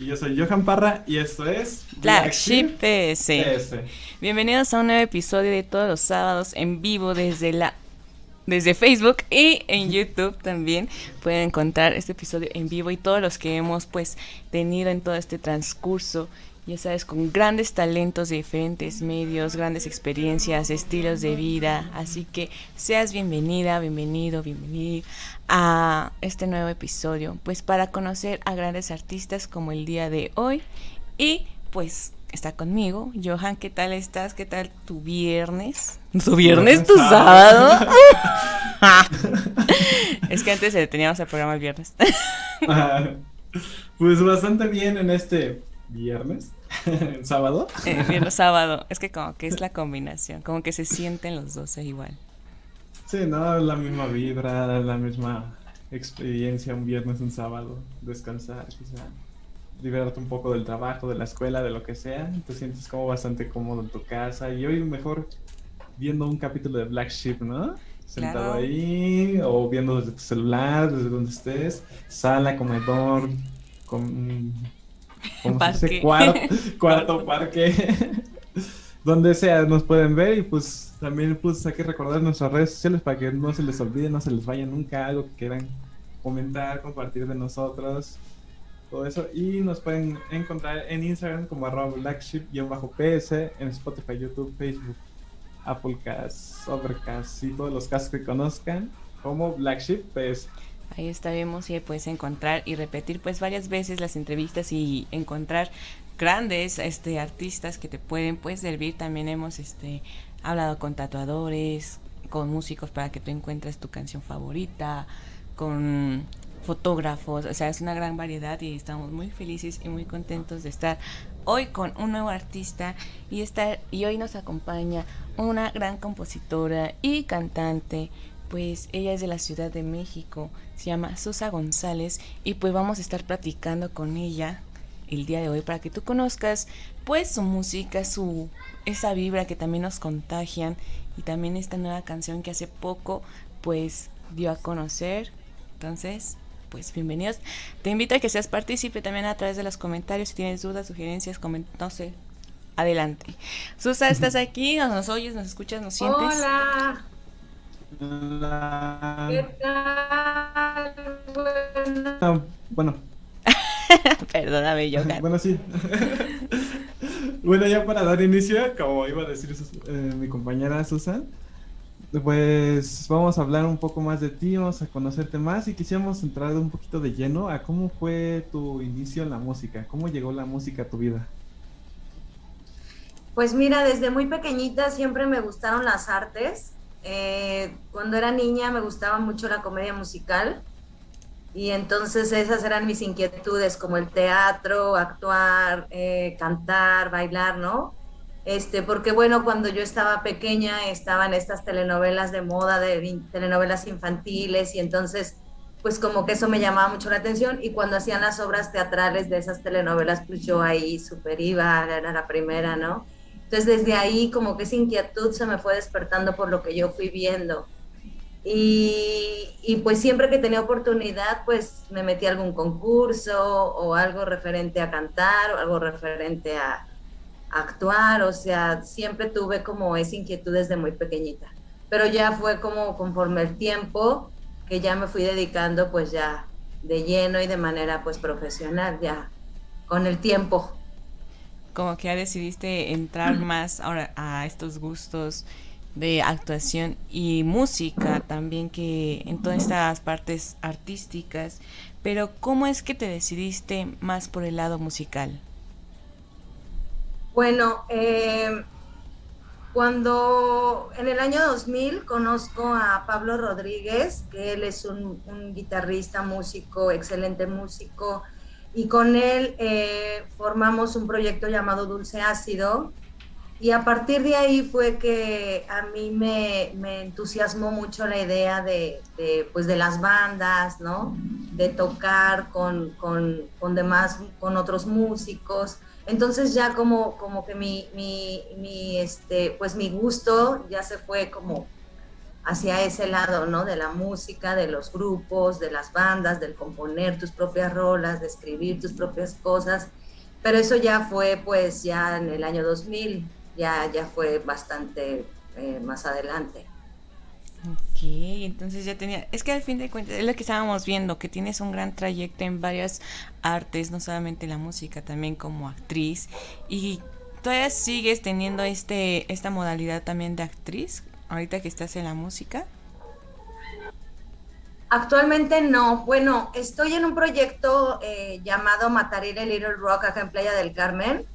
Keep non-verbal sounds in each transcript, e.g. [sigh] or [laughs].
Y yo soy Johan Parra y esto es Black Sheep PS. PS. Bienvenidos a un nuevo episodio de todos los sábados en vivo desde la desde Facebook y en YouTube también pueden encontrar este episodio en vivo y todos los que hemos pues tenido en todo este transcurso, ya sabes, con grandes talentos de diferentes medios, grandes experiencias, estilos de vida, así que seas bienvenida, bienvenido, bienvenido a este nuevo episodio, pues para conocer a grandes artistas como el día de hoy y pues está conmigo. Johan, ¿qué tal estás? ¿Qué tal tu viernes? ¿Tu viernes? ¿Tu sábado? [laughs] es que antes teníamos el programa el viernes. Ah, [laughs] pues bastante bien en este viernes, [laughs] sábado. Eh, viernes [laughs] sábado. Es que como que es la combinación, como que se sienten los dos eh, igual. Sí, no, la misma vibra, la misma experiencia, un viernes, un sábado, descansar, quizá liberarte un poco del trabajo, de la escuela, de lo que sea, te sientes como bastante cómodo en tu casa y hoy mejor viendo un capítulo de Black Sheep, ¿no? Sentado Claro. ahí o viendo desde tu celular, desde donde estés, sala, comedor, con, [laughs] ¿cómo se dice? Cuarto, [laughs] cuarto, parque, [laughs] donde sea nos pueden ver y pues también pues hay que recordar nuestras redes sociales para que no se les olvide, no se les vaya nunca algo que quieran comentar, compartir de nosotros, todo eso. Y nos pueden encontrar en Instagram como arroba blackship-ps, en Spotify, YouTube, Facebook, Applecast, Overcast y todos los casos que conozcan como Black Sheep PS. Ahí estaremos y puedes encontrar y repetir pues varias veces las entrevistas y encontrar grandes este artistas que te pueden pues servir. También hemos este hablado con tatuadores, con músicos para que tú encuentres tu canción favorita, con fotógrafos, o sea, es una gran variedad y estamos muy felices y muy contentos de estar hoy con un nuevo artista y estar y hoy nos acompaña una gran compositora y cantante pues ella es de la Ciudad de México, se llama Susa González y pues vamos a estar platicando con ella el día de hoy para que tú conozcas pues su música, su esa vibra que también nos contagian y también esta nueva canción que hace poco pues dio a conocer. Entonces, pues bienvenidos. Te invito a que seas partícipe también a través de los comentarios si tienes dudas, sugerencias, no sé. Adelante. Susa, ¿estás aquí? ¿Nos oyes? ¿Nos escuchas? ¿Nos sientes? Hola, Hola. ¿qué tal? Bueno, bueno, [laughs] Perdóname, Johan. [laughs] bueno, sí. [laughs] bueno, ya para dar inicio, como iba a decir eh, mi compañera Susan, pues vamos a hablar un poco más de ti, vamos a conocerte más y quisiéramos entrar un poquito de lleno a cómo fue tu inicio en la música, cómo llegó la música a tu vida. Pues mira, desde muy pequeñita siempre me gustaron las artes. Eh, cuando era niña me gustaba mucho la comedia musical y entonces esas eran mis inquietudes, como el teatro, actuar, eh, cantar, bailar, ¿no? Este, porque bueno, cuando yo estaba pequeña estaban estas telenovelas de moda, de telenovelas infantiles y entonces pues como que eso me llamaba mucho la atención y cuando hacían las obras teatrales de esas telenovelas pues yo ahí super iba, era la primera, ¿no? Entonces desde ahí como que esa inquietud se me fue despertando por lo que yo fui viendo. Y, pues siempre que tenía oportunidad pues me metí a algún concurso o algo referente a cantar o algo referente a, a actuar, o sea, siempre tuve como esa inquietud desde muy pequeñita. Pero ya fue como conforme el tiempo que ya me fui dedicando pues ya de lleno y de manera pues profesional, ya con el tiempo. Como que ya decidiste entrar más ahora a estos gustos de actuación y música también que en todas estas partes artísticas, pero ¿cómo es que te decidiste más por el lado musical? Bueno, eh, cuando en el año 2000 conozco a Pablo Rodríguez, que él es un, un guitarrista, músico, excelente músico, y con él eh, formamos un proyecto llamado Dulce Ácido y a partir de ahí fue que a mí me, me entusiasmó mucho la idea de, pues de las bandas, ¿no? De tocar con, con, con, demás, con otros músicos. Entonces ya como, como que mi, mi, este, pues mi gusto ya se fue como hacia ese lado, ¿no? De la música, de los grupos, de las bandas, del componer tus propias rolas, de escribir tus propias cosas. Pero eso ya fue pues ya en el año 2000 ya, ya fue bastante eh, más adelante. Ok, entonces ya tenía, es que al fin de cuentas es lo que estábamos viendo, que tienes un gran trayecto en varias artes, no solamente la música, también como actriz, y todavía sigues teniendo este, esta modalidad también de actriz, ahorita que estás en la música. Actualmente no, bueno, estoy en un proyecto eh, llamado Matarire Little Rock acá en Playa del Carmen,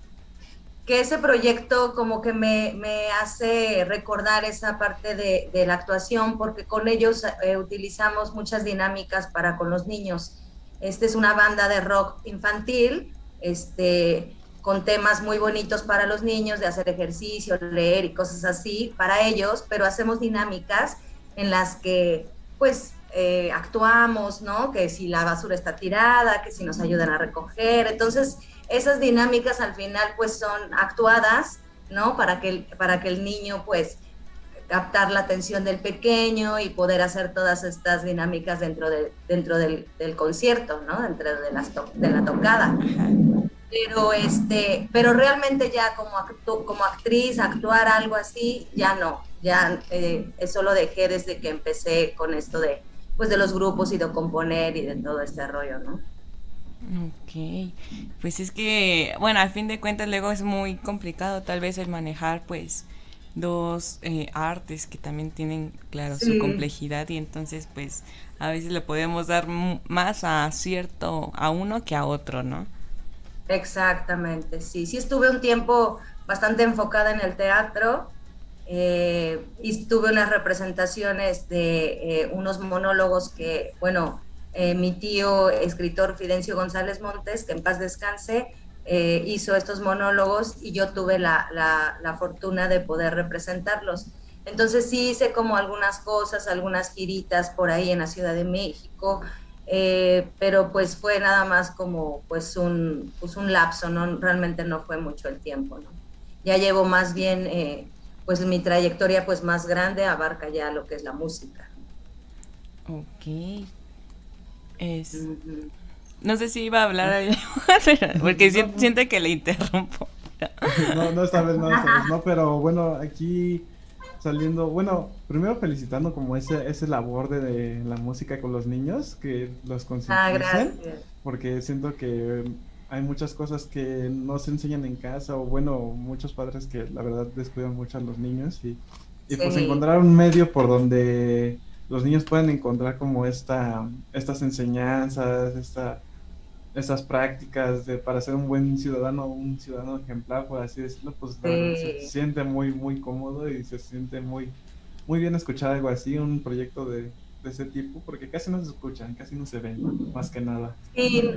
que ese proyecto como que me, me hace recordar esa parte de, la actuación, porque con ellos eh, utilizamos muchas dinámicas para con los niños. Esta es una banda de rock infantil, este, con temas muy bonitos para los niños, de hacer ejercicio, leer y cosas así para ellos, pero hacemos dinámicas en las que pues eh, actuamos, ¿no? Que si la basura está tirada, que si nos ayudan a recoger. Entonces, esas dinámicas al final pues son actuadas, ¿no? Para que, el, para que el niño pues captar la atención del pequeño y poder hacer todas estas dinámicas dentro, de, dentro del, del concierto, ¿no? Dentro de, las to de la tocada. Pero, este, pero realmente ya como, actu como actriz, actuar algo así, ya no. Ya eh, eso lo dejé desde que empecé con esto de, pues, de los grupos y de componer y de todo este rollo, ¿no? Ok, pues es que, bueno, al fin de cuentas luego es muy complicado tal vez el manejar pues dos eh, artes que también tienen, claro, sí. su complejidad y entonces pues a veces le podemos dar más a cierto, a uno que a otro, ¿no? Exactamente, sí, sí estuve un tiempo bastante enfocada en el teatro eh, y tuve unas representaciones de eh, unos monólogos que, bueno, eh, mi tío, escritor Fidencio González Montes, que en paz descanse, eh, hizo estos monólogos y yo tuve la, la, la, fortuna de poder representarlos. Entonces sí hice como algunas cosas, algunas giritas por ahí en la Ciudad de México, eh, pero pues fue nada más como pues un, pues un lapso, ¿no? realmente no fue mucho el tiempo. ¿no? Ya llevo más bien, eh, pues mi trayectoria pues más grande abarca ya lo que es la música. Ok, es... No sé si iba a hablar ahí, [laughs] porque no, siente que le interrumpo. No, no esta vez no, esta vez no, pero bueno, aquí saliendo, bueno, primero felicitando como ese, ese labor de, de la música con los niños, que los concienticen, ah, porque siento que hay muchas cosas que no se enseñan en casa, o bueno, muchos padres que la verdad descuidan mucho a los niños, y, y sí. pues encontrar un medio por donde los niños pueden encontrar como esta, estas enseñanzas, esta, estas prácticas de, para ser un buen ciudadano, un ciudadano ejemplar, por así decirlo, pues sí. se siente muy, muy cómodo y se siente muy, muy bien escuchar algo así, un proyecto de, de ese tipo, porque casi no se escuchan, casi no se ven, más que nada. Sí,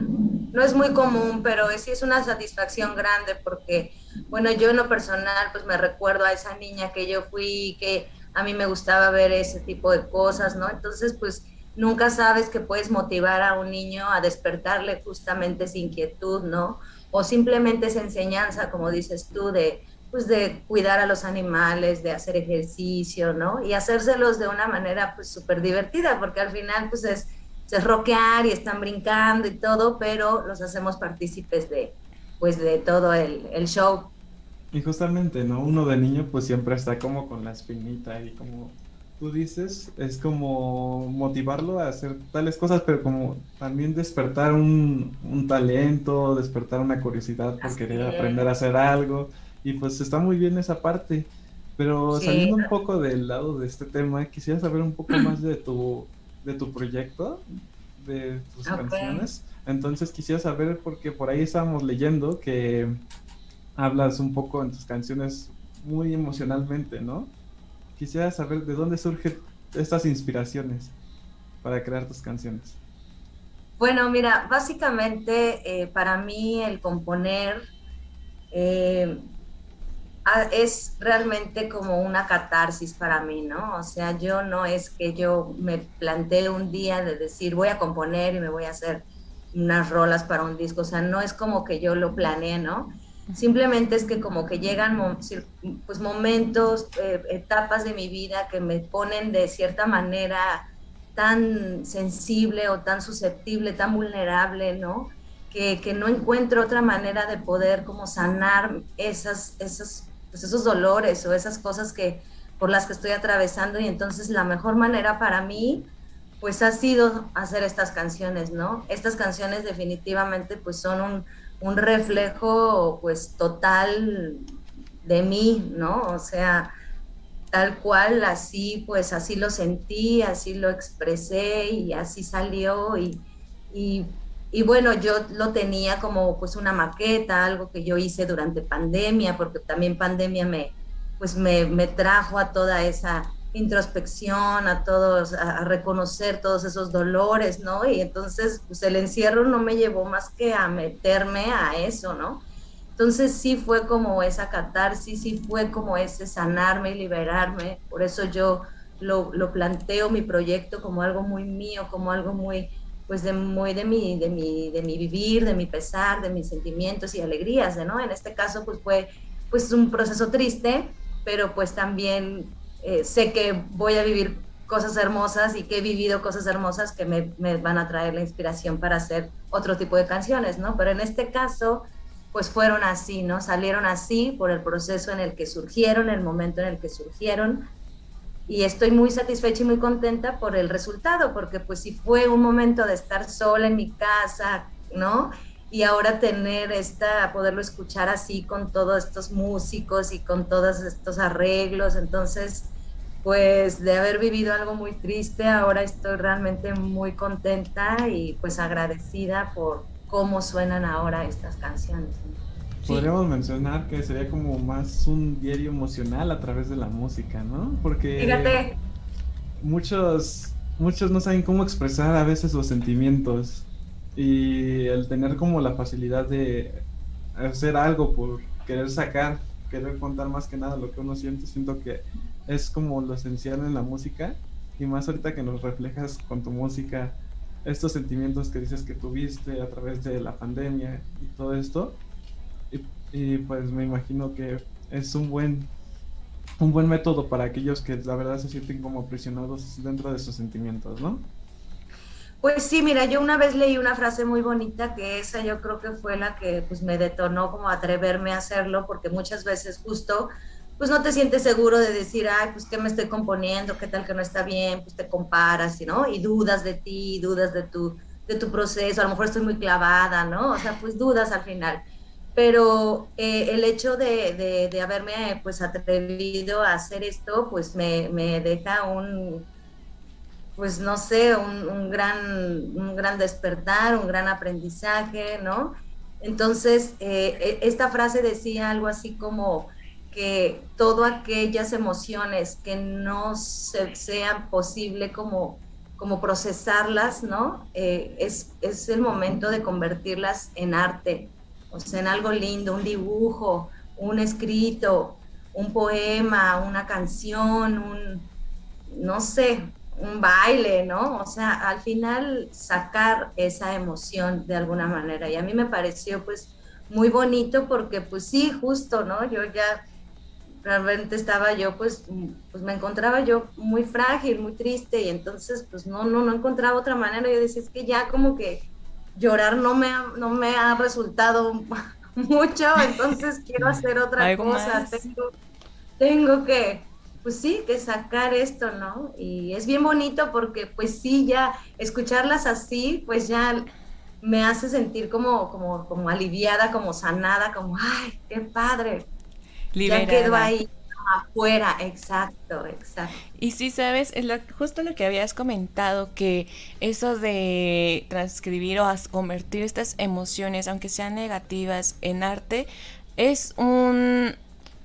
no es muy común, pero sí es una satisfacción grande porque, bueno, yo en lo personal, pues me recuerdo a esa niña que yo fui, que a mí me gustaba ver ese tipo de cosas, ¿no? Entonces, pues nunca sabes que puedes motivar a un niño a despertarle justamente esa inquietud, ¿no? O simplemente esa enseñanza, como dices tú, de, pues de cuidar a los animales, de hacer ejercicio, ¿no? Y hacérselos de una manera pues súper divertida, porque al final pues es, es rockear y están brincando y todo, pero los hacemos partícipes de, pues de todo el, el show. Y justamente, ¿no? Uno de niño pues siempre está como con la espinita y como tú dices, es como motivarlo a hacer tales cosas, pero como también despertar un, un talento, despertar una curiosidad por querer aprender a hacer algo. Y pues está muy bien esa parte. Pero sí. saliendo un poco del lado de este tema, quisiera saber un poco más de tu, de tu proyecto, de tus okay. canciones. Entonces quisiera saber, porque por ahí estábamos leyendo que hablas un poco en tus canciones muy emocionalmente, ¿no? Quisiera saber de dónde surgen estas inspiraciones para crear tus canciones. Bueno, mira, básicamente eh, para mí el componer eh, es realmente como una catarsis para mí, ¿no? O sea, yo no es que yo me plantee un día de decir voy a componer y me voy a hacer unas rolas para un disco, o sea, no es como que yo lo planeé, ¿no? Simplemente es que como que llegan pues momentos, eh, etapas de mi vida que me ponen de cierta manera tan sensible o tan susceptible, tan vulnerable, ¿no? Que, que no encuentro otra manera de poder como sanar esas, esas, pues esos dolores o esas cosas que por las que estoy atravesando y entonces la mejor manera para mí pues ha sido hacer estas canciones, ¿no? Estas canciones definitivamente pues son un, un reflejo pues total de mí, ¿no? O sea, tal cual, así pues así lo sentí, así lo expresé y así salió y, y, bueno, yo lo tenía como pues una maqueta, algo que yo hice durante pandemia, porque también pandemia me pues me, me trajo a toda esa introspección, a todos, a, reconocer todos esos dolores, ¿no? Y entonces, pues el encierro no me llevó más que a meterme a eso, ¿no? Entonces sí fue como esa catarsis, sí fue como ese sanarme y liberarme, por eso yo lo, lo planteo mi proyecto como algo muy mío, como algo muy, pues de, muy de mi, de, mi, de mi vivir, de mi pesar, de mis sentimientos y alegrías, ¿no? En este caso, pues fue pues un proceso triste, pero pues también eh, sé que voy a vivir cosas hermosas y que he vivido cosas hermosas que me, me, van a traer la inspiración para hacer otro tipo de canciones, ¿no? Pero en este caso, pues fueron así, ¿no? Salieron así por el proceso en el que surgieron, el momento en el que surgieron. Y estoy muy satisfecha y muy contenta por el resultado, porque pues si fue un momento de estar sola en mi casa, ¿no? Y ahora tener esta, poderlo escuchar así con todos estos músicos y con todos estos arreglos, entonces pues de haber vivido algo muy triste, ahora estoy realmente muy contenta y pues agradecida por cómo suenan ahora estas canciones. Podríamos mencionar que sería como más un diario emocional a través de la música, ¿no? Porque Fíjate. muchos muchos no saben cómo expresar a veces los sentimientos y el tener como la facilidad de hacer algo por querer sacar, querer contar más que nada lo que uno siente, siento que es como lo esencial en la música y más ahorita que nos reflejas con tu música estos sentimientos que dices que tuviste a través de la pandemia y todo esto y, pues me imagino que es un buen un buen método para aquellos que la verdad se sienten como aprisionados dentro de sus sentimientos, ¿no? Pues sí, mira, yo una vez leí una frase muy bonita que esa yo creo que fue la que pues me detonó como atreverme a hacerlo porque muchas veces justo pues no te sientes seguro de decir, ay, pues qué me estoy componiendo, qué tal que no está bien, pues te comparas, ¿no? Y dudas de ti, dudas de tu, de tu proceso, a lo mejor estoy muy clavada, ¿no? O sea, pues dudas al final. Pero eh, el hecho de, de, haberme pues atrevido a hacer esto, pues me, me deja un, pues no sé, un, un, gran, un gran despertar, un gran aprendizaje, ¿no? Entonces, eh, e, esta frase decía algo así como, que todas aquellas emociones que no se, sean posible como, como procesarlas, ¿no? Eh, es, es, el momento de convertirlas en arte, o sea, en algo lindo, un dibujo, un escrito, un poema, una canción, un, no sé, un baile, ¿no? O sea, al final sacar esa emoción de alguna manera. Y a mí me pareció pues muy bonito porque pues sí, justo, ¿no? Yo ya realmente estaba yo, pues, pues me encontraba yo muy frágil, muy triste y entonces pues no, no, no encontraba otra manera. Yo decía, es que ya como que llorar no me ha, no me ha resultado [laughs] mucho, entonces [laughs] quiero hacer otra cosa. Tengo, tengo que, pues sí, que sacar esto, ¿no? Y es bien bonito porque pues sí, ya escucharlas así, pues ya me hace sentir como, como, como aliviada, como sanada, como, ay, qué padre ya quedó ahí afuera, exacto, exacto. Y sí, sabes, es justo lo que habías comentado, que eso de transcribir o convertir estas emociones, aunque sean negativas, en arte, es un,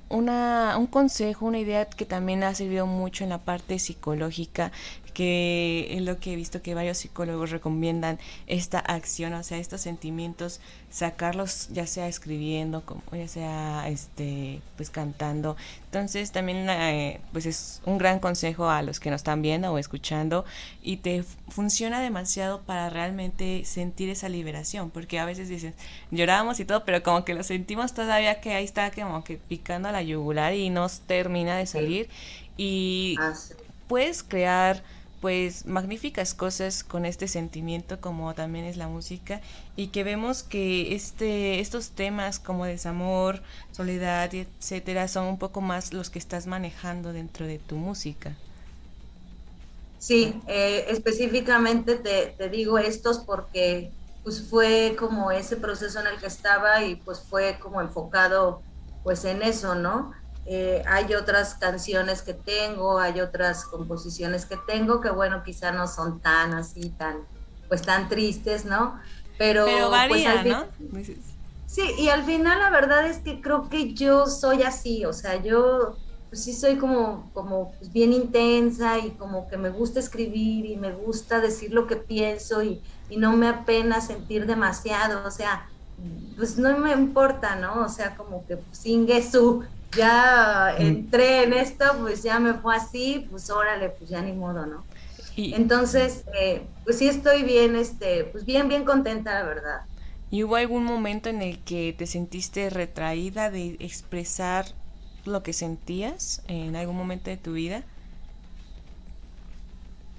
una, un consejo, una idea que también ha servido mucho en la parte psicológica, que es lo que he visto que varios psicólogos recomiendan esta acción, o sea, estos sentimientos, sacarlos ya sea escribiendo, como ya sea este pues cantando. Entonces también eh, pues es un gran consejo a los que nos están viendo o escuchando y te funciona demasiado para realmente sentir esa liberación, porque a veces dicen, lloramos y todo, pero como que lo sentimos todavía que ahí está como que picando la yugular y no termina de salir. Y Ah, puedes crear pues magníficas cosas con este sentimiento como también es la música y que vemos que este estos temas como desamor, soledad, etcétera son un poco más los que estás manejando dentro de tu música. Sí, eh, específicamente te, te, digo estos porque pues fue como ese proceso en el que estaba y pues fue como enfocado pues en eso, ¿no? Eh, hay otras canciones que tengo, hay otras composiciones que tengo que bueno, quizá no son tan así, tan, pues tan tristes, ¿no? Pero, Pero varía, pues, ¿no? Sí, y al final la verdad es que creo que yo soy así, o sea, yo pues sí soy como, como pues, bien intensa y como que me gusta escribir y me gusta decir lo que pienso y, y no me apena sentir demasiado, o sea, pues no me importa, ¿no? O sea, como que pues, su ya entré en esto, pues ya me fue así, pues órale, pues ya ni modo, ¿no? Y, Entonces, eh, pues sí estoy bien, este, pues bien, bien contenta, la verdad. ¿Y hubo algún momento en el que te sentiste retraída de expresar lo que sentías en algún momento de tu vida?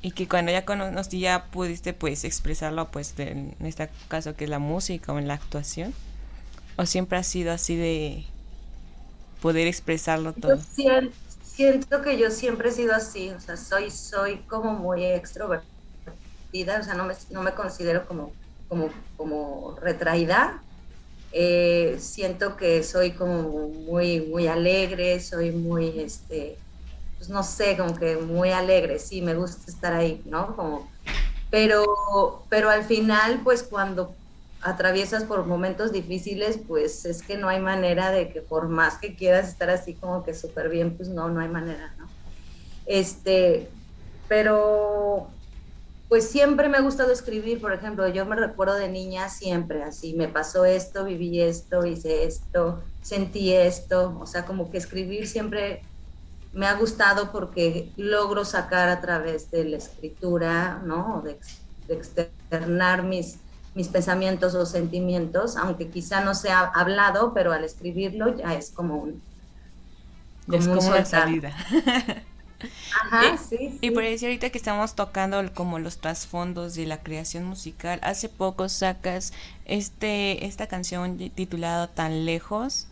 Y que cuando ya conociste ya pudiste pues expresarlo pues en este caso que es la música o en la actuación. ¿O siempre ha sido así de poder expresarlo todo. Yo siento, siento, que yo siempre he sido así, o sea, soy, soy como muy extrovertida, o sea, no me, no me considero como, como, como retraída. Eh, siento que soy como muy, muy alegre, soy muy, este, pues no sé, como que muy alegre, sí, me gusta estar ahí, ¿no? Como, pero, pero al final, pues cuando atraviesas por momentos difíciles, pues es que no hay manera de que por más que quieras estar así como que súper bien, pues no, no hay manera, ¿no? Este, pero pues siempre me ha gustado escribir, por ejemplo, yo me recuerdo de niña siempre así, me pasó esto, viví esto, hice esto, sentí esto, o sea, como que escribir siempre me ha gustado porque logro sacar a través de la escritura, ¿no? De, de externar mis, mis pensamientos o sentimientos, aunque quizá no sea hablado, pero al escribirlo ya es como un... Como es como una salida. [laughs] Ajá, y, sí, y por eso ahorita que estamos tocando como los trasfondos de la creación musical, hace poco sacas este esta canción titulada Tan lejos.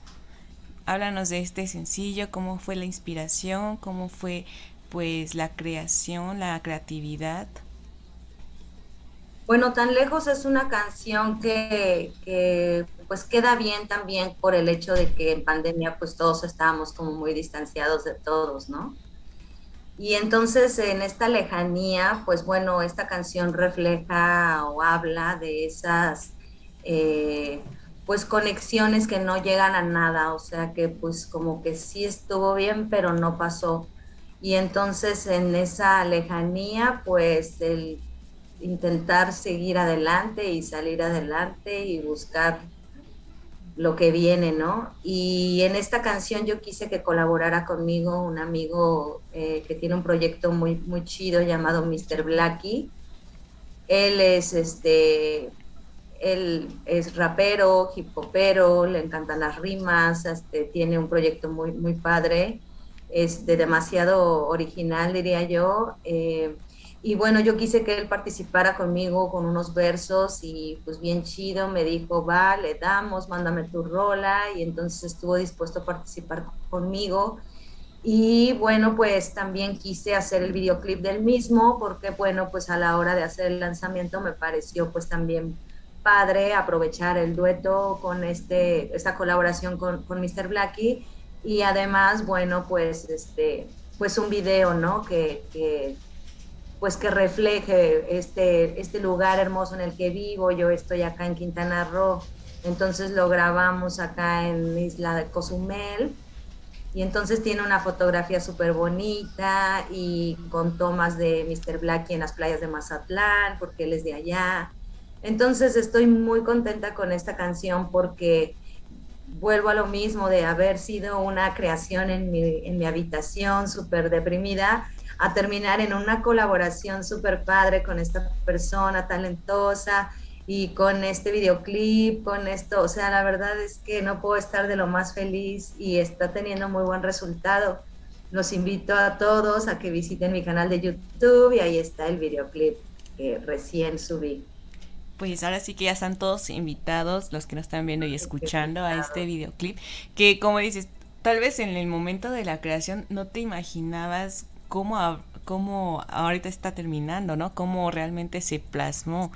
Háblanos de este sencillo, cómo fue la inspiración, cómo fue pues la creación, la creatividad. Bueno, Tan Lejos es una canción que, pues queda bien también por el hecho de que en pandemia pues todos estábamos como muy distanciados de todos, ¿no? Y entonces en esta lejanía, pues bueno, esta canción refleja o habla de esas eh, pues conexiones que no llegan a nada, o sea que pues como que sí estuvo bien, pero no pasó. Y entonces en esa lejanía, pues el intentar seguir adelante y salir adelante y buscar lo que viene, ¿no? Y en esta canción yo quise que colaborara conmigo un amigo eh, que tiene un proyecto muy, muy chido llamado Mr. Blackie. Él es este, él es rapero, hip hopero, le encantan las rimas, este, tiene un proyecto muy, muy padre, es de demasiado original, diría yo. Eh, y bueno, yo quise que él participara conmigo con unos versos y pues bien chido, me dijo, va, le damos, mándame tu rola y entonces estuvo dispuesto a participar conmigo. Y bueno, pues también quise hacer el videoclip del mismo porque bueno, pues a la hora de hacer el lanzamiento me pareció pues también padre aprovechar el dueto con este, esta colaboración con, con Mr. Blackie y además, bueno, pues este, pues un video, ¿no? Que, que pues que refleje este, este lugar hermoso en el que vivo. Yo estoy acá en Quintana Roo, entonces lo grabamos acá en Isla de Cozumel. Y entonces tiene una fotografía súper bonita y con tomas de Mr. Blackie en las playas de Mazatlán, porque él es de allá. Entonces estoy muy contenta con esta canción porque vuelvo a lo mismo de haber sido una creación en mi, en mi habitación súper deprimida a terminar en una colaboración súper padre con esta persona talentosa y con este videoclip, con esto, o sea, la verdad es que no puedo estar de lo más feliz y está teniendo muy buen resultado. Los invito a todos a que visiten mi canal de YouTube y ahí está el videoclip que recién subí. Pues ahora sí que ya están todos invitados, los que nos están viendo y escuchando a este videoclip, que como dices, tal vez en el momento de la creación no te imaginabas cómo, cómo ahorita está terminando, ¿no? Cómo realmente se plasmó.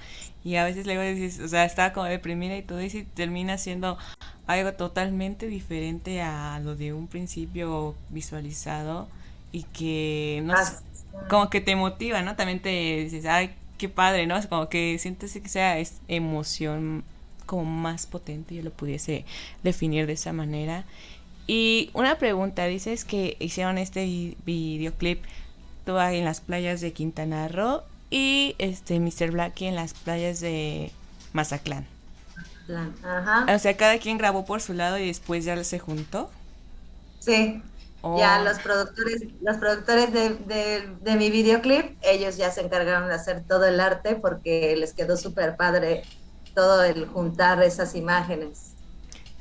Y a veces luego dices, o sea, estaba como deprimida y todo eso y termina siendo algo totalmente diferente a lo de un principio visualizado y que no sé, como que te motiva, ¿no? También te dices, ay, qué padre, ¿no? Es como que sientes que sea es emoción como más potente, yo lo pudiese definir de esa manera. Y una pregunta, dices que hicieron este videoclip tú ahí en las playas de Quintana Roo y este Mr. Blackie en las playas de Mazatlán. Ajá. O sea, cada quien grabó por su lado y después ya se juntó. Sí. Oh. Ya los productores, los productores de, de, de, mi videoclip, ellos ya se encargaron de hacer todo el arte porque les quedó súper padre todo el juntar esas imágenes.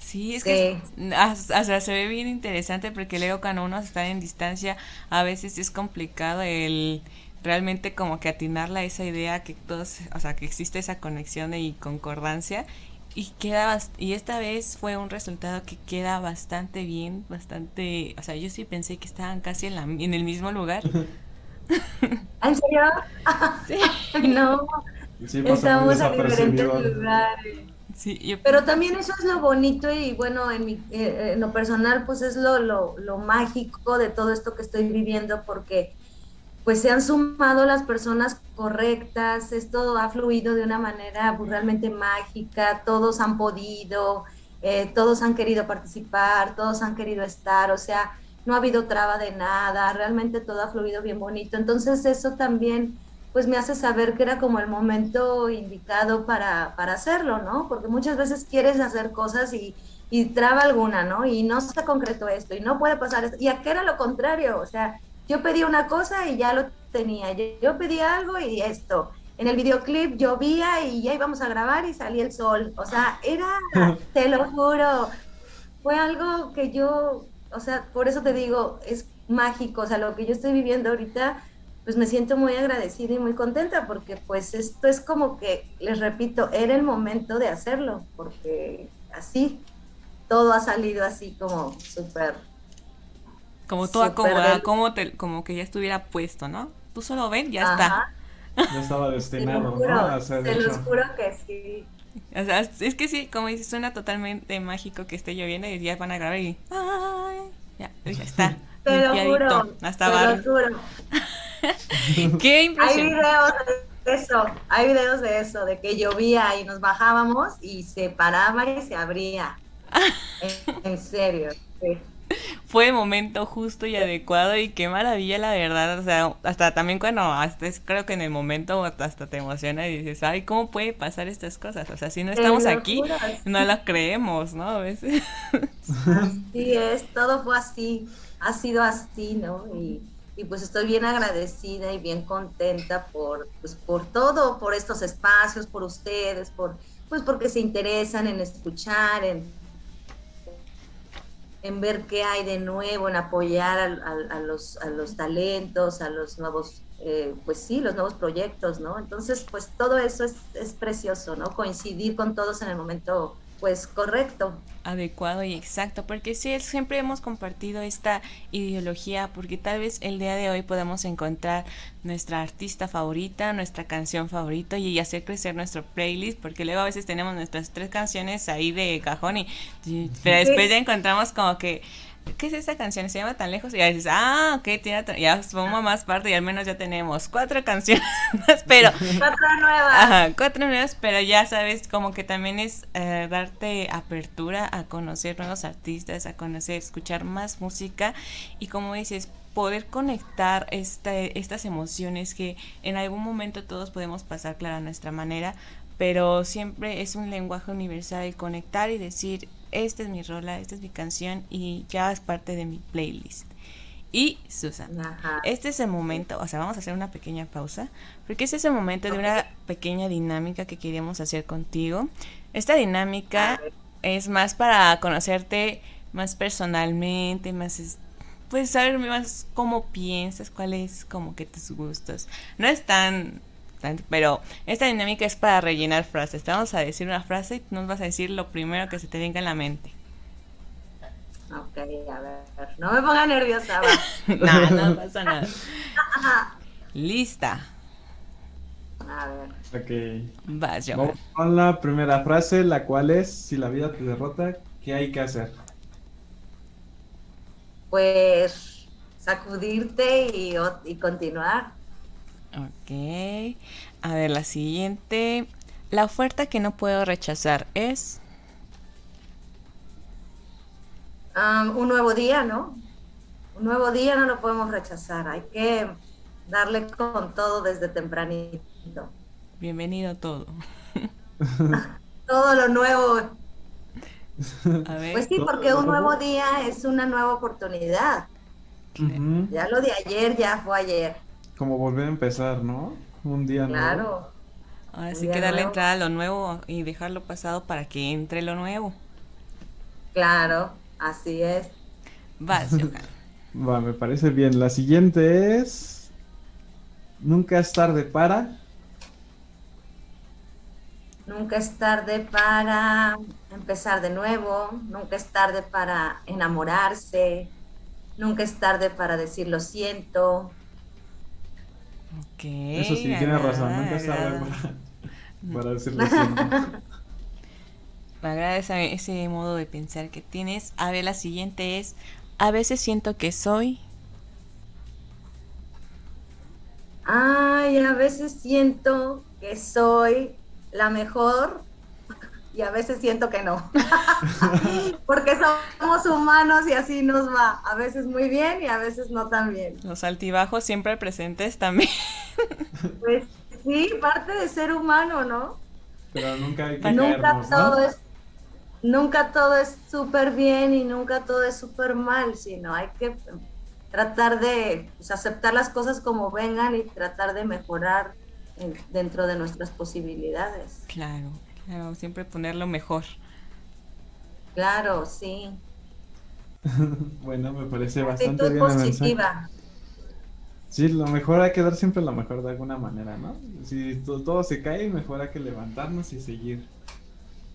Sí, es que hasta se ve bien interesante porque luego cuando uno está en distancia a veces es complicado el realmente como que atinarla a esa idea que todos, o sea, que existe esa conexión y concordancia y queda y esta vez fue un resultado que queda bastante bien, bastante, o sea, yo sí pensé que estaban casi en la en el mismo lugar. [laughs] ¿En serio? Sí. [laughs] no. Sí, Estamos en diferentes lugares. Sí, yo... Pero también eso es lo bonito y bueno, en, mi, eh, en lo personal pues es lo, lo, lo, mágico de todo esto que estoy viviendo porque pues se han sumado las personas correctas, esto ha fluido de una manera pues, realmente mágica, todos han podido, eh, todos han querido participar, todos han querido estar, o sea, no ha habido traba de nada, realmente todo ha fluido bien bonito, entonces eso también pues me hace saber que era como el momento indicado para, para hacerlo, ¿no? Porque muchas veces quieres hacer cosas y, y, traba alguna, ¿no? Y no se concretó esto y no puede pasar esto. Y aquí era lo contrario, o sea, yo pedí una cosa y ya lo tenía, yo, yo pedí algo y esto. En el videoclip llovía y ya íbamos a grabar y salía el sol. O sea, era, [laughs] te lo juro, fue algo que yo, o sea, por eso te digo, es mágico, o sea, lo que yo estoy viviendo ahorita pues me siento muy agradecida y muy contenta porque pues esto es como que, les repito, era el momento de hacerlo, porque así, todo ha salido así como súper... Como todo acomodado, como, te, como que ya estuviera puesto, ¿no? Tú solo ven, ya Ajá. está. Ya estaba destinado, juro, ¿no? A ser te hecho. lo juro que sí. O sea, es que sí, como dices, suena totalmente mágico que esté lloviendo y ya van a grabar y... ¡Ay! Ya, ya está. Te lo juro, hasta te lo juro. [laughs] [laughs] Qué Hay videos de eso, hay videos de eso, de que llovía y nos bajábamos y se paraba y se abría. En, [laughs] en serio, sí. Fue el momento justo y adecuado y qué maravilla la verdad, o sea, hasta también cuando, hasta es- creo que en el momento hasta te emociona y dices, ay, ¿cómo puede pasar estas cosas? O sea, si no estamos aquí, no lo creemos, ¿no? A veces. [laughs] Sí, es, todo fue así, ha sido así, ¿no? Y, y pues estoy bien agradecida y bien contenta por, pues, por todo, por estos espacios, por ustedes, por, pues porque se interesan en escuchar, en, en ver qué hay de nuevo, en apoyar a, los, a los talentos, a los nuevos, eh, pues sí, los nuevos proyectos, ¿no? Entonces, pues todo eso es, es precioso, ¿no? Coincidir con todos en el momento, pues correcto. adecuado y exacto, porque sí, siempre hemos compartido esta ideología, porque tal vez el día de hoy podamos encontrar nuestra artista favorita, nuestra canción favorita y hacer crecer nuestro playlist, porque luego a veces tenemos nuestras tres canciones ahí de cajón y, y- pero después ya encontramos como que ¿qué es esta canción? Se llama Tan Lejos y ya dices, ah, ok, tiene ya suma más parte y al menos ya tenemos cuatro [laughs] canciones, pero... [laughs] Cuatro nuevas. Ajá, cuatro nuevas, pero ya sabes, como que también es eh, darte apertura a conocer nuevos artistas, a conocer, escuchar más música y como dices, poder conectar este, estas emociones que en algún momento todos podemos pasar, claro, a nuestra manera, pero siempre es un lenguaje universal el conectar y decir, esta es mi rola, esta es mi canción y ya es parte de mi playlist. Y Susan, este es el momento, o sea, vamos a hacer una pequeña pausa, porque este es el momento de una pequeña dinámica que queríamos hacer contigo. Esta dinámica es más para conocerte más personalmente, más pues saber más cómo piensas, cuáles como que tus gustos. No es tan pero esta dinámica es para rellenar frases. Te vamos a decir una frase y tú nos vas a decir lo primero que se te venga en la mente. Ok, a ver. No me ponga nerviosa. [laughs] no, no pasa nada. Lista. A ver. Ok. Vas, yo. Vamos con la primera frase, la cual es, si la vida te derrota, ¿qué hay que hacer? Pues sacudirte y, y continuar. Ok. A ver, la siguiente. La oferta que no puedo rechazar es... un nuevo día, ¿no? Un nuevo día no lo podemos rechazar. Hay que darle con todo desde tempranito. Bienvenido todo. [laughs] todo lo nuevo. [laughs] Pues sí, porque un nuevo día es una nueva oportunidad. Ya lo de ayer ya fue ayer como volver a empezar, ¿no? Un día claro. nuevo. Ahora sí que darle entrada a lo nuevo y dejarlo pasado para que entre lo nuevo. Claro, así es. Vas, [laughs] Va, me parece bien. La siguiente es. Nunca es tarde para. Nunca es tarde para empezar de nuevo. Nunca es tarde para enamorarse. Nunca es tarde para decir lo siento. Eso sí, tiene razón, nunca es tarde para, decirlo. [laughs] Me agrada ese, modo de pensar que tienes. A ver, la siguiente es, a veces siento que soy... Ay, a veces siento que soy la mejor y a veces siento que no. [laughs] Porque somos humanos y así nos va. A veces muy bien y a veces no tan bien. Los altibajos siempre presentes también. [laughs] pues sí, parte de ser humano, ¿no? Pero nunca hay que nunca todo es Nunca todo es súper bien y nunca todo es súper mal, sino hay que tratar de pues, aceptar las cosas como vengan y tratar de mejorar dentro de nuestras posibilidades. Claro. Claro, siempre ponerlo mejor. Claro, sí. [laughs] bueno, me parece bastante bien. positiva. Sí, lo mejor hay que dar siempre lo mejor de alguna manera, ¿no? Si todo, se cae, mejor hay que levantarnos y seguir.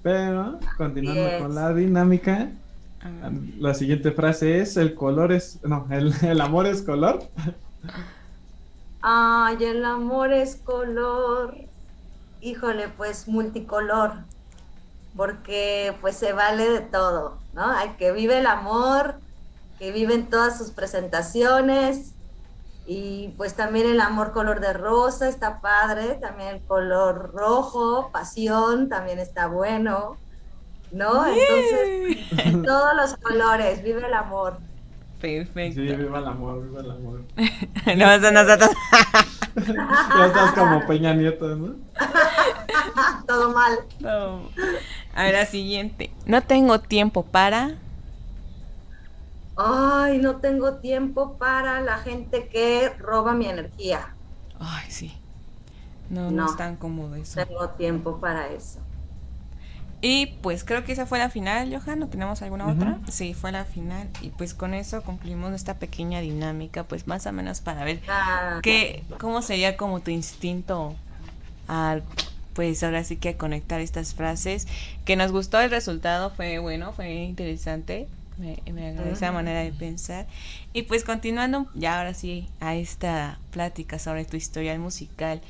Pero, continuando con la dinámica, la siguiente frase es, el color es, no, [laughs] el, el amor es color. Ay, el amor es color híjole, pues multicolor, porque pues se vale de todo, ¿no? Hay que vive el amor, que vive en todas sus presentaciones, y pues también el amor color de rosa está padre, también el color rojo, pasión, también está bueno, ¿no? Entonces, todos los colores, vive el amor. Perfecto. Sí, viva el amor, viva el amor. [laughs] no, eso nosotros. [laughs] ya estás como Peña Nieto, ¿no? [laughs] Todo mal. A ver, la siguiente. No tengo tiempo para. Ay, no tengo tiempo para la gente que roba mi energía. Ay, sí. No, no, es tan cómodo eso. No tengo tiempo para eso. Y pues creo que esa fue la final, Johan. ¿No tenemos alguna otra? Sí, fue la final. Y pues con eso concluimos esta pequeña dinámica, pues más o menos para ver ah, qué, cómo sería como tu instinto al, pues ahora sí que conectar estas frases. Que nos gustó el resultado, fue bueno, fue interesante. Me, me agradece esa manera de pensar. Y pues continuando ya ahora sí a esta plática sobre tu historia musical.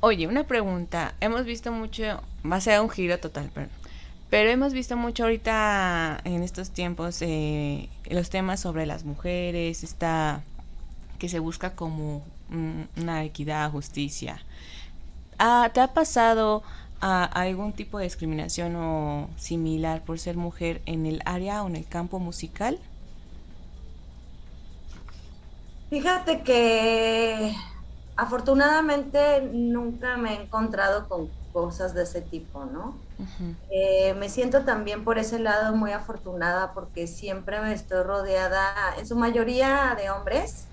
Oye, una pregunta. Hemos visto mucho, va a ser un giro total, pero Pero hemos visto mucho ahorita en estos tiempos eh, los temas sobre las mujeres, está que se busca como una equidad, justicia. Ah, ¿Te ha pasado a algún tipo de discriminación o similar por ser mujer en el área o en el campo musical? Fíjate que afortunadamente nunca me he encontrado con cosas de ese tipo, ¿no? Eh, me siento también por ese lado muy afortunada porque siempre me estoy rodeada, en su mayoría de hombres,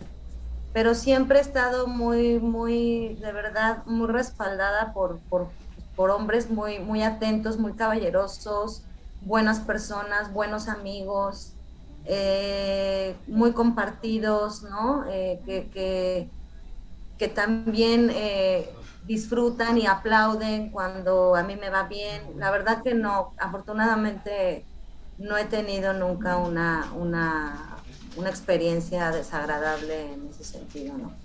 pero siempre he estado muy, muy, de verdad, muy respaldada por, por, por hombres muy, muy atentos, muy caballerosos, buenas personas, buenos amigos, eh, muy compartidos, ¿no? Eh, que, que, también eh, disfrutan y aplauden cuando a mí me va bien. La verdad que no, afortunadamente no he tenido nunca una, una, una experiencia desagradable en ese sentido, ¿no?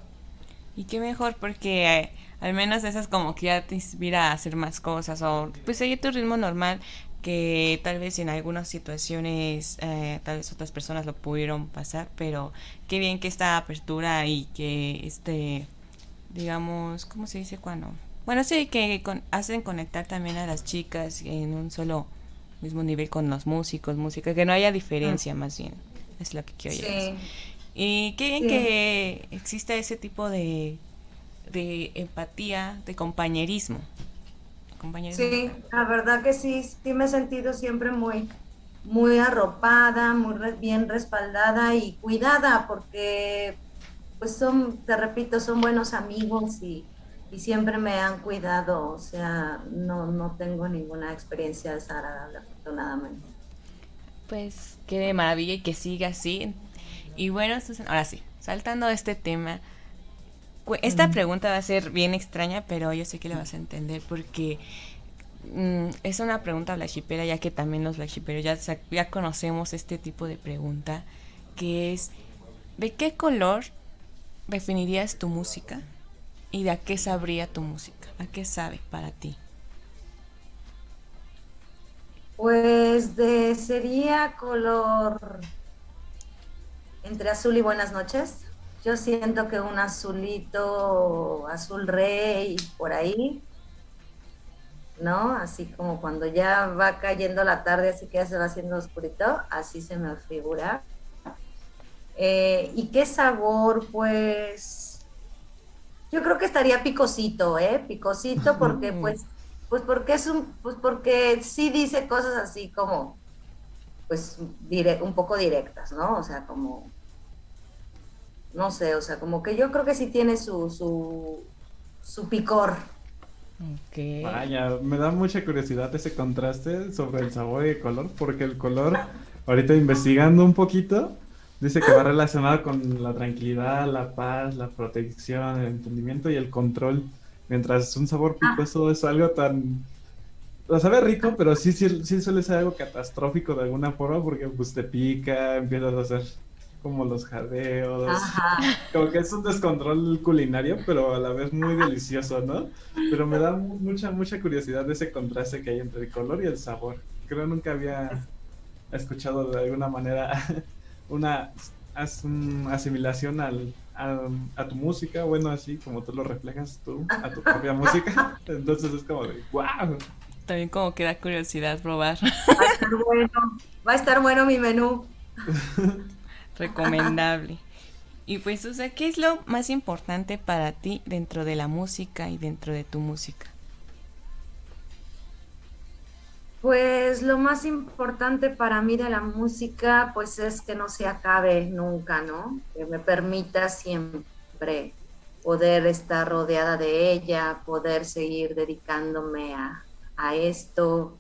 Y qué mejor porque al menos esas como que ya te inspira a hacer más cosas o pues seguir tu ritmo normal que tal vez en algunas situaciones eh, tal vez otras personas lo pudieron pasar pero qué bien que esta apertura y que este digamos cómo se dice cuando bueno sí que hacen conectar también a las chicas en un solo mismo nivel con los músicos música que no haya diferencia más bien es lo que quiero sí. y qué bien que exista ese tipo de de empatía, de compañerismo. Sí, la verdad que sí, sí me he sentido siempre muy, muy arropada, muy bien respaldada y cuidada, porque pues son, te repito, son buenos amigos y, y siempre me han cuidado, o sea, no, no tengo ninguna experiencia desagradable, afortunadamente. Pues qué maravilla y que siga así. Y bueno, ahora sí, saltando a este tema, esta pregunta va a ser bien extraña, pero yo sé que la vas a entender porque mm, es una pregunta blackshipera, ya que también los blackshiperos ya, ya conocemos este tipo de pregunta, que es, ¿de qué color definirías tu música? ¿Y de a qué sabría tu música? ¿A qué sabe para ti? Pues de sería color entre azul y buenas noches. Yo siento que un azulito, azul rey, por ahí, ¿no? Así como cuando ya va cayendo la tarde, así que ya se va haciendo oscurito, así se me figura. Eh, ¿Y qué sabor? Pues yo creo que estaría picosito, ¿eh? Picosito porque pues, pues porque es un, pues porque sí dice cosas así como, pues un poco directas, ¿no? O sea, como no sé, o sea, como que yo creo que sí tiene su, su, su picor. Okay. Vaya, me da mucha curiosidad ese contraste sobre el sabor y el color, porque el color, ahorita investigando un poquito, dice que va relacionado con la tranquilidad, la paz, la protección, el entendimiento y el control. Mientras un sabor ah. picoso es algo tan... Lo sabe rico, pero sí, sí, sí suele ser algo catastrófico de alguna forma porque pues te pica, empiezas a hacer como los jadeos. Como que es un descontrol culinario, pero a la vez muy delicioso, ¿no? Pero me da mucha, mucha curiosidad ese contraste que hay entre el color y el sabor. Creo nunca había escuchado de alguna manera [laughs] una, asimilación al, a, tu música, bueno, así como tú lo reflejas tú, a tu propia música. [laughs] Entonces es como de, wow. También como que da curiosidad probar. Va a estar bueno, va a estar bueno mi menú. [laughs] recomendable. Y pues, o sea, ¿qué es lo más importante para ti dentro de la música y dentro de tu música? Pues lo más importante para mí de la música, pues es que no se acabe nunca, ¿no? Que me permita siempre poder estar rodeada de ella, poder seguir dedicándome a, esto,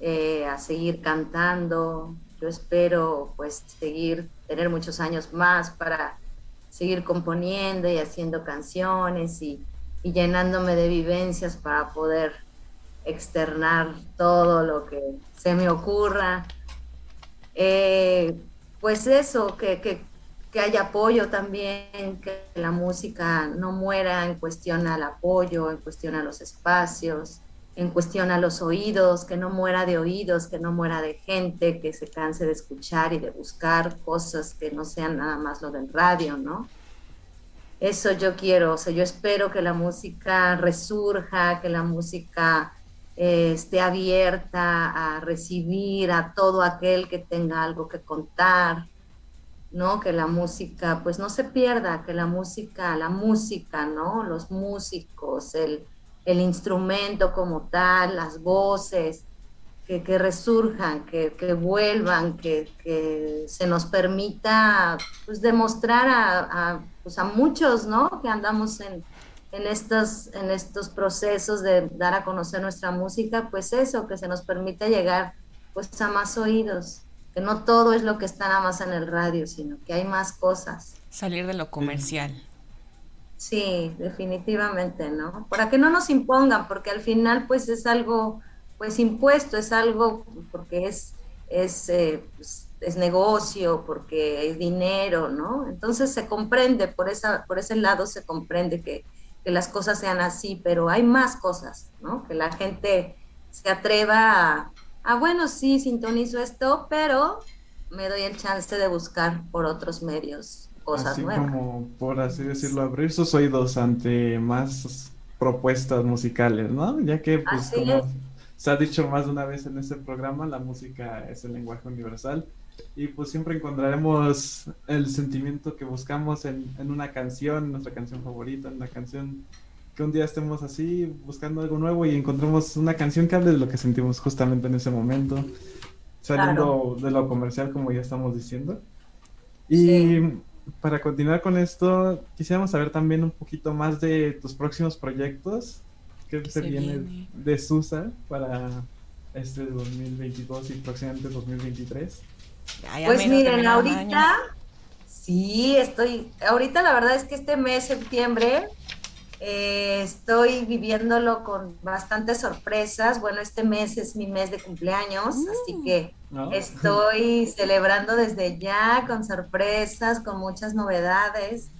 eh, a seguir cantando. Yo espero pues seguir tener muchos años más para seguir componiendo y haciendo canciones y, llenándome de vivencias para poder externar todo lo que se me ocurra. Eh, pues eso, que, que, haya apoyo también, que la música no muera en cuestión al apoyo, en cuestión a los espacios, en cuestión a los oídos, que no muera de oídos, que no muera de gente, que se canse de escuchar y de buscar cosas que no sean nada más lo del radio, ¿no? Eso yo quiero, o sea, yo espero que la música resurja, que la música esté abierta a recibir a todo aquel que tenga algo que contar, ¿no? Que la música, pues no se pierda, que la música, la música, ¿no? Los músicos, el, el instrumento como tal, las voces, que, que resurjan, que, que vuelvan, que, que, se nos permita pues, demostrar a, a, pues, a muchos, ¿no? Que andamos en, en, estos, en estos procesos de dar a conocer nuestra música, pues eso, que se nos permita llegar pues a más oídos, que no todo es lo que está nada más en el radio, sino que hay más cosas. Salir de lo comercial. Sí, definitivamente, ¿no? Para que no nos impongan, porque al final pues es algo pues impuesto, es algo porque es, es, eh, pues, es negocio, porque es dinero, ¿no? Entonces se comprende, por, esa, por ese lado se comprende que, que las cosas sean así, pero hay más cosas, ¿no? Que la gente se atreva a, ah, bueno, sí, sintonizo esto, pero me doy el chance de buscar por otros medios cosas así nuevas. como, por así decirlo, abrir sus oídos ante más propuestas musicales, ¿no? Ya que, pues, Así como es. se ha dicho más de una vez en este programa, la música es el lenguaje universal y pues siempre encontraremos el sentimiento que buscamos en, en una canción, nuestra canción favorita, en una canción que un día estemos así buscando algo nuevo y encontremos una canción que hable de lo que sentimos justamente en ese momento, saliendo de lo comercial como ya estamos diciendo. Y Sí. para continuar con esto, quisiéramos saber también un poquito más de tus próximos proyectos. ¿Qué ¿Qué se se viene viene? de Susa para este 2022 y próximamente 2023? Pues miren, ahorita, año. sí, estoy, ahorita la verdad es que este mes, septiembre, eh, estoy viviéndolo con bastantes sorpresas. Bueno, este mes es mi mes de cumpleaños, así que ¿No? estoy [laughs] celebrando desde ya con sorpresas, con muchas novedades.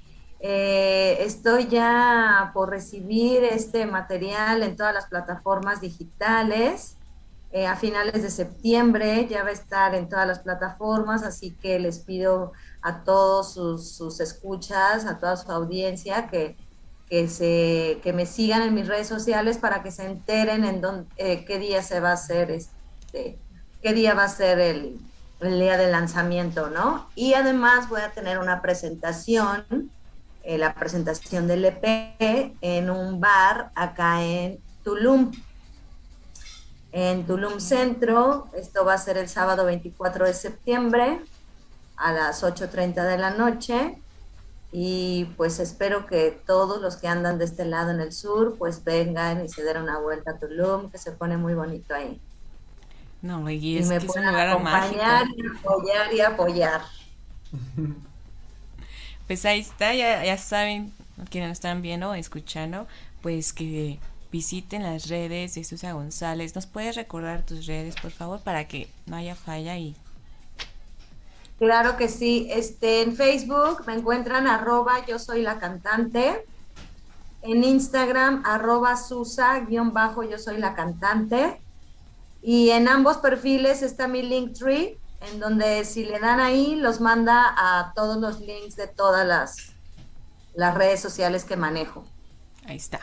Eh, estoy ya por recibir este material en todas las plataformas digitales. Eh, a finales de septiembre ya va a estar en todas las plataformas, así que les pido a todos sus, escuchas, a toda su audiencia que, que, se, que me sigan en mis redes sociales para que se enteren en eh, qué día se va a hacer, este, qué día va a ser el, el día del lanzamiento, ¿no? Y además voy a tener una presentación, eh, la presentación del EP en un bar acá en Tulum en Tulum Centro. Esto va a ser el sábado 24 de septiembre a las 8.30 de la noche. Y pues espero que todos los que andan de este lado en el sur, pues vengan y se den una vuelta a Tulum, que se pone muy bonito ahí. No, y Y, es me que es un mágico. acompañar y apoyar y apoyar. Pues ahí está, ya, ya saben, quienes nos están viendo o escuchando, pues que visiten las redes de Susa González. ¿Nos puedes recordar tus redes, por favor, para que no haya falla y Claro que sí. Este, en Facebook me encuentran arroba yo soy la cantante. En Instagram arroba Susa guion bajo yo soy la cantante. Y en ambos perfiles está mi Linktree, en donde si le dan ahí los manda a todos los links de todas las, las redes sociales que manejo. Ahí está.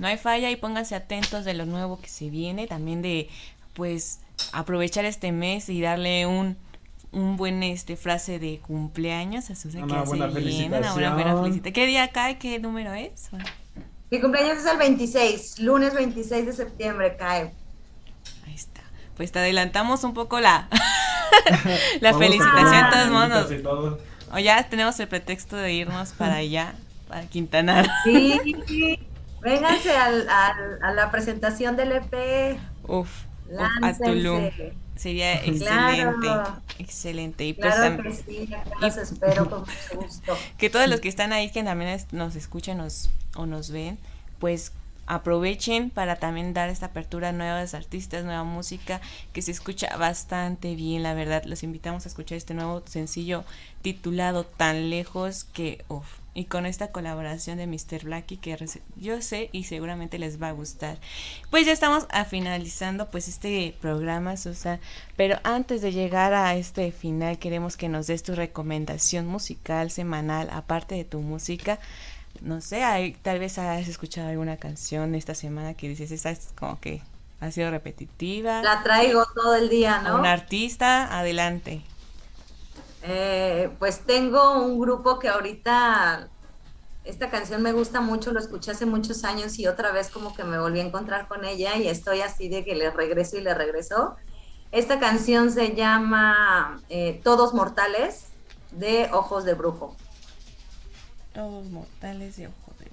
No hay falla y pónganse atentos de lo nuevo que se viene, también de pues aprovechar este mes y darle un un buen este frase de cumpleaños a Susa Una buena una felicitación. ¿Qué día cae? ¿Qué número es? Mi cumpleaños es el 26, lunes 26 de septiembre cae. Ahí está. Pues te adelantamos un poco la, [laughs] la a felicitación de poner todos modos. O ya tenemos el pretexto de irnos para allá, para Quintanar. [laughs] Sí, sí. Vénganse al, al- a la presentación del EP. Uf, uf, a Tulum. Sería excelente, Claro. excelente. Y pues Claro que sí, los espero con mucho gusto. [laughs] que todos los que están ahí, que también es- nos escuchan nos, o nos ven, pues aprovechen para también dar esta apertura a nuevos artistas, nueva música que se escucha bastante bien, la verdad. Los invitamos a escuchar este nuevo sencillo titulado Tan lejos que, uff, y con esta colaboración de Mr. Blackie que yo sé y seguramente les va a gustar. Pues ya estamos a finalizando pues este programa, Susa, pero antes de llegar a este final queremos que nos des tu recomendación musical semanal aparte de tu música. No sé, hay, tal vez has escuchado alguna canción esta semana que dices, esta es como que ha sido repetitiva. La traigo todo el día, ¿no? Un artista, adelante. Eh, pues tengo un grupo que ahorita esta canción me gusta mucho, lo escuché hace muchos años y otra vez como que me volví a encontrar con ella y estoy así de que le regreso y le regreso. Esta canción se llama eh, Todos Mortales de Ojos de Brujo. Todos Mortales de Ojos de.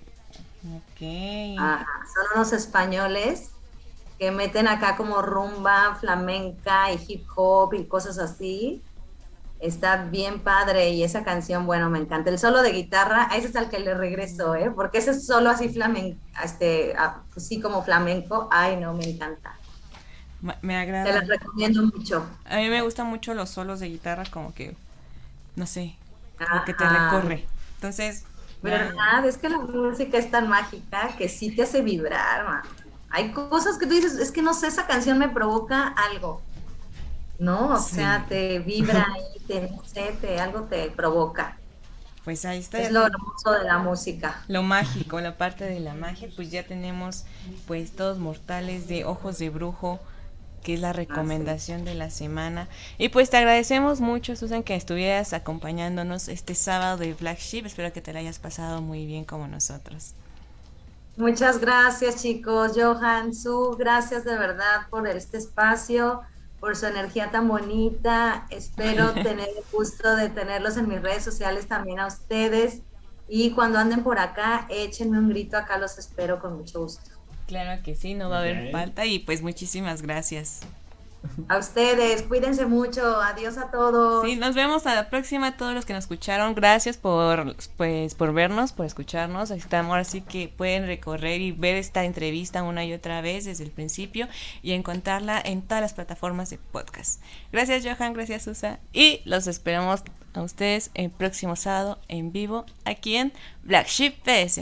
Ok. son unos españoles que meten acá como rumba flamenca y hip hop y cosas así está bien padre y esa canción, bueno, me encanta. El solo de guitarra, a ese es al que le regreso, ¿eh? Porque ese solo así flamenco, este, así como flamenco, ay, no, me encanta. Me agrada. Te las recomiendo mucho. A mí me gustan mucho los solos de guitarra, como que, no sé, como que te recorre. Entonces... ¿Verdad? Es que la música es tan mágica que sí te hace vibrar, man. Hay cosas que tú dices, es que no sé, esa canción me provoca algo. ¿no? O sea, te vibra y te, no sé, te, algo te provoca. Pues ahí está. Es lo hermoso de la música. Lo mágico, la parte de la magia, pues ya tenemos pues todos mortales de ojos de brujo, que es la recomendación de la semana. Y pues te agradecemos mucho, Susan, que estuvieras acompañándonos este sábado de Black Sheep. Espero que te la hayas pasado muy bien como nosotros. Muchas gracias, chicos. Johan, Su, gracias de verdad por este espacio por su energía tan bonita. Espero [laughs] tener el gusto de tenerlos en mis redes sociales también a ustedes. Y cuando anden por acá, échenme un grito, acá los espero con mucho gusto. Claro que sí, no va a haber falta y pues muchísimas gracias. A ustedes, cuídense mucho, adiós a todos. Sí, nos vemos a la próxima a todos los que nos escucharon. Gracias por pues por vernos, por escucharnos. Estamos así que pueden recorrer y ver esta entrevista una y otra vez desde el principio y encontrarla en todas las plataformas de podcast. Gracias Johan, gracias Susa y los esperamos a ustedes el próximo sábado en vivo aquí en Black Sheep PS.